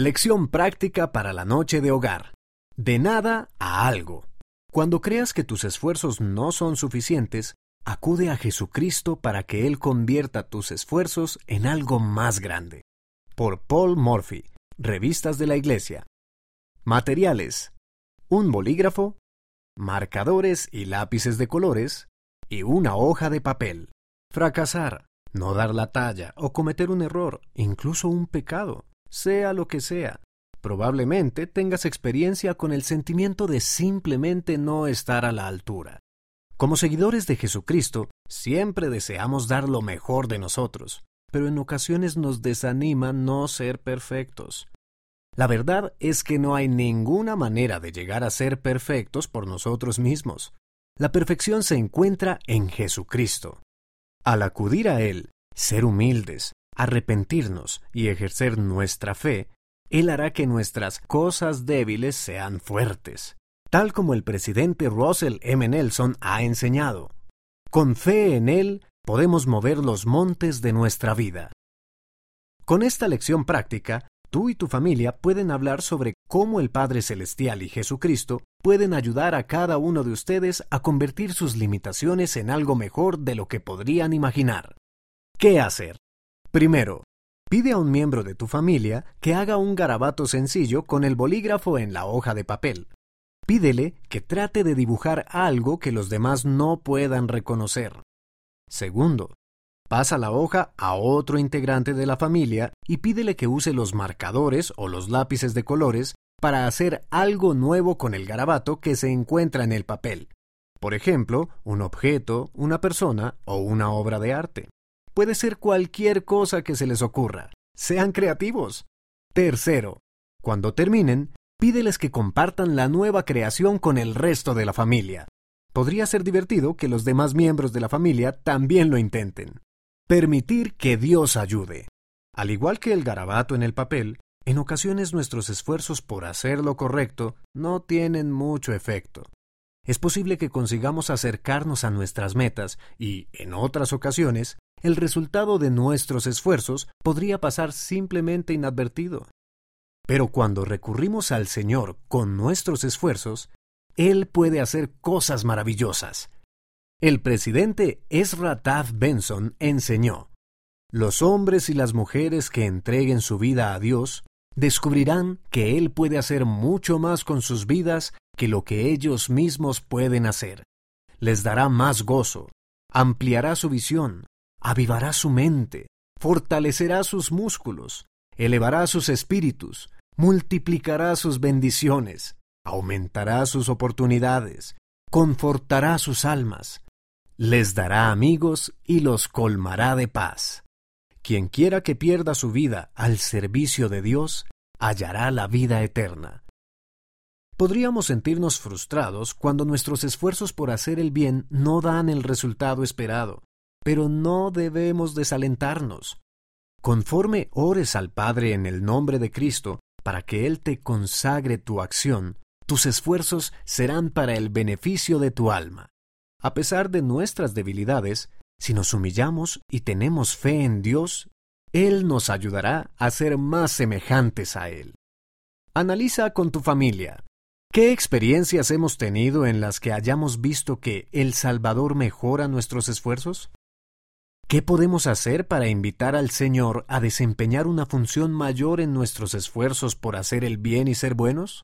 Lección práctica para la noche de hogar. De nada a algo. Cuando creas que tus esfuerzos no son suficientes, acude a Jesucristo para que Él convierta tus esfuerzos en algo más grande. Por Paul Murphy, Revistas de la Iglesia. Materiales. Un bolígrafo, marcadores y lápices de colores, y una hoja de papel. Fracasar, no dar la talla o cometer un error, incluso un pecado, sea lo que sea. Probablemente tengas experiencia con el sentimiento de simplemente no estar a la altura. Como seguidores de Jesucristo, siempre deseamos dar lo mejor de nosotros, pero en ocasiones nos desanima no ser perfectos. La verdad es que no hay ninguna manera de llegar a ser perfectos por nosotros mismos. La perfección se encuentra en Jesucristo. Al acudir a Él, ser humildes, arrepentirnos y ejercer nuestra fe, Él hará que nuestras cosas débiles sean fuertes, tal como el presidente Russell M. Nelson ha enseñado. Con fe en Él podemos mover los montes de nuestra vida. Con esta lección práctica, tú y tu familia pueden hablar sobre cómo el Padre Celestial y Jesucristo pueden ayudar a cada uno de ustedes a convertir sus limitaciones en algo mejor de lo que podrían imaginar. ¿Qué hacer? Primero, pide a un miembro de tu familia que haga un garabato sencillo con el bolígrafo en la hoja de papel. Pídele que trate de dibujar algo que los demás no puedan reconocer. Segundo, Pasa la hoja a otro integrante de la familia y pídele que use los marcadores o los lápices de colores para hacer algo nuevo con el garabato que se encuentra en el papel. Por ejemplo, un objeto, una persona o una obra de arte. Puede ser cualquier cosa que se les ocurra. Sean creativos. Tercero, cuando terminen, pídeles que compartan la nueva creación con el resto de la familia. Podría ser divertido que los demás miembros de la familia también lo intenten. Permitir que Dios ayude. Al igual que el garabato en el papel, en ocasiones nuestros esfuerzos por hacer lo correcto no tienen mucho efecto. Es posible que consigamos acercarnos a nuestras metas y, en otras ocasiones, el resultado de nuestros esfuerzos podría pasar simplemente inadvertido. Pero cuando recurrimos al Señor con nuestros esfuerzos, Él puede hacer cosas maravillosas. El presidente Ezra Taft Benson enseñó, Los hombres y las mujeres que entreguen su vida a Dios descubrirán que Él puede hacer mucho más con sus vidas que lo que ellos mismos pueden hacer. Les dará más gozo, ampliará su visión, avivará su mente, fortalecerá sus músculos, elevará sus espíritus, multiplicará sus bendiciones, aumentará sus oportunidades, confortará sus almas, les dará amigos y los colmará de paz. Quien quiera que pierda su vida al servicio de Dios, hallará la vida eterna. Podríamos sentirnos frustrados cuando nuestros esfuerzos por hacer el bien no dan el resultado esperado, pero no debemos desalentarnos. Conforme ores al Padre en el nombre de Cristo para que Él te consagre tu acción, tus esfuerzos serán para el beneficio de tu alma. A pesar de nuestras debilidades, si nos humillamos y tenemos fe en Dios, Él nos ayudará a ser más semejantes a Él. Analiza con tu familia. ¿Qué experiencias hemos tenido en las que hayamos visto que el Salvador mejora nuestros esfuerzos? ¿Qué podemos hacer para invitar al Señor a desempeñar una función mayor en nuestros esfuerzos por hacer el bien y ser buenos?